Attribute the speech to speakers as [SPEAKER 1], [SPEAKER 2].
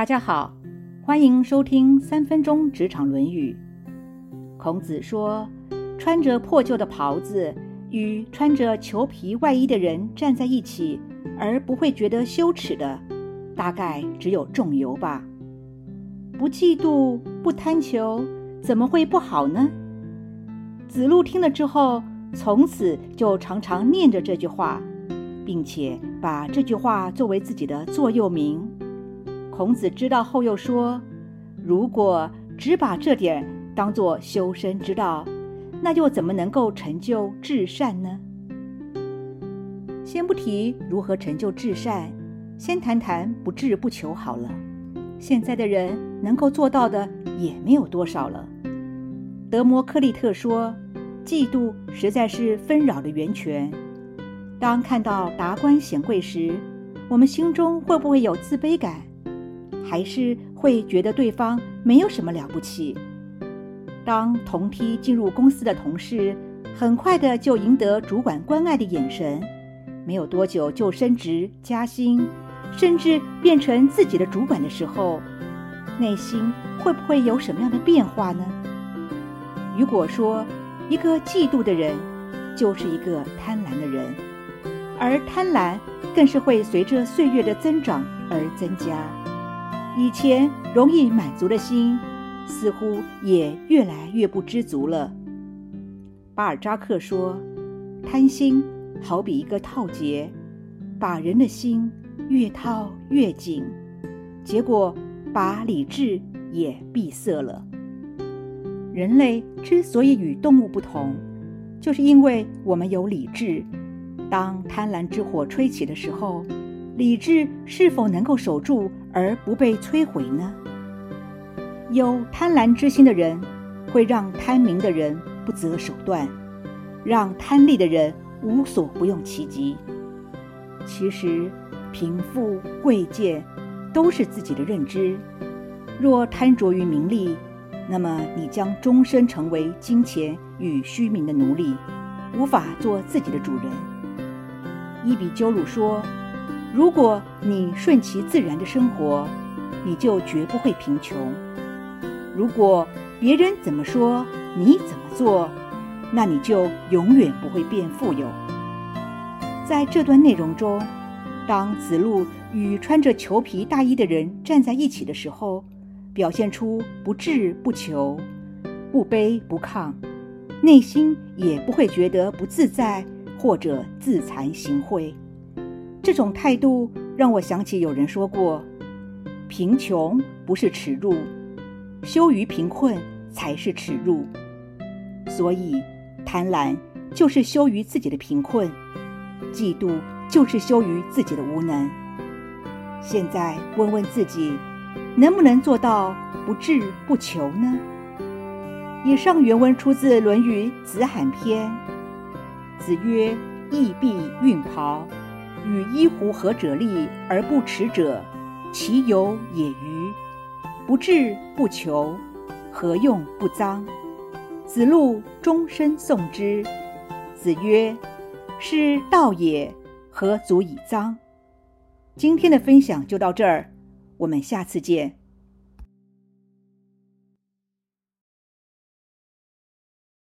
[SPEAKER 1] 大家好，欢迎收听三分钟职场论语。孔子说，穿着破旧的袍子与穿着裘皮外衣的人站在一起，而不会觉得羞耻的，大概只有仲由吧。不嫉妒，不贪求，怎么会不好呢？子路听了之后，从此就常常念着这句话，并且把这句话作为自己的座右铭。孔子知道后又说：“如果只把这点当作修身之道，那又怎么能够成就至善呢？”先不提如何成就至善，先谈谈不智不求好了。现在的人能够做到的也没有多少了。德摩克利特说：“嫉妒实在是纷扰的源泉。当看到达官显贵时，我们心中会不会有自卑感？”还是会觉得对方没有什么了不起。当同梯进入公司的同事，很快的就赢得主管关爱的眼神，没有多久就升职加薪，甚至变成自己的主管的时候，内心会不会有什么样的变化呢？如果说一个嫉妒的人，就是一个贪婪的人，而贪婪更是会随着岁月的增长而增加。以前容易满足的心，似乎也越来越不知足了。巴尔扎克说：“贪心好比一个套结，把人的心越套越紧，结果把理智也闭塞了。”人类之所以与动物不同，就是因为我们有理智。当贪婪之火吹起的时候，理智是否能够守住而不被摧毁呢？有贪婪之心的人，会让贪名的人不择手段，让贪利的人无所不用其极。其实，贫富贵贱都是自己的认知。若贪着于名利，那么你将终身成为金钱与虚名的奴隶，无法做自己的主人。伊比鸠鲁说。如果你顺其自然的生活，你就绝不会贫穷；如果别人怎么说，你怎么做，那你就永远不会变富有。在这段内容中，当子路与穿着裘皮大衣的人站在一起的时候，表现出不智不求、不卑不亢，内心也不会觉得不自在或者自惭形秽。这种态度让我想起有人说过：“贫穷不是耻辱，羞于贫困才是耻辱。”所以，贪婪就是羞于自己的贫困，嫉妒就是羞于自己的无能。现在问问自己，能不能做到不智不求呢？以上原文出自《论语·子罕篇》。子曰：“义必运袍。”与衣狐合者立而不耻者，其有也与？不智不求，何用不臧？子路终身诵之。子曰：“是道也，何足以臧？”今天的分享就到这儿，我们下次见。